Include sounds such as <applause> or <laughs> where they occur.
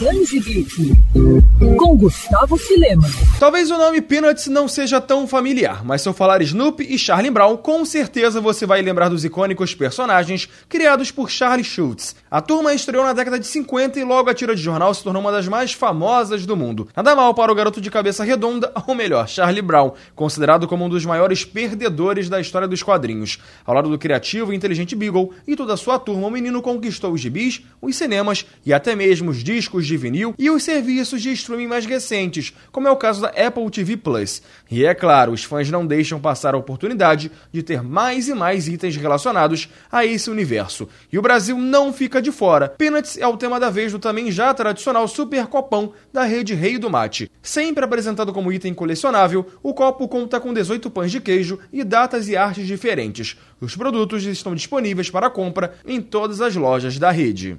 Danzigeek, com Gustavo Filema. Talvez o nome Peanuts não seja tão familiar, mas se eu falar Snoopy e Charlie Brown, com certeza você vai lembrar dos icônicos personagens criados por Charlie Schultz. A turma estreou na década de 50 e logo a tira de jornal se tornou uma das mais famosas do mundo. Nada mal para o garoto de cabeça redonda, <laughs> ou melhor, Charlie Brown, considerado como um dos maiores perdedores da história dos quadrinhos. Ao lado do criativo e inteligente Beagle e toda a sua turma, o menino conquistou os gibis, os cinemas e até mesmo os discos de vinil e os serviços de streaming mais recentes, como é o caso da Apple TV Plus. E é claro, os fãs não deixam passar a oportunidade de ter mais e mais itens relacionados a esse universo. E o Brasil não fica de fora. Peanuts é o tema da vez do também já tradicional Super Copão da rede Rei do Mate. Sempre apresentado como item colecionável, o copo conta com 18 pães de queijo e datas e artes diferentes. Os produtos estão disponíveis para compra em todas as lojas da rede.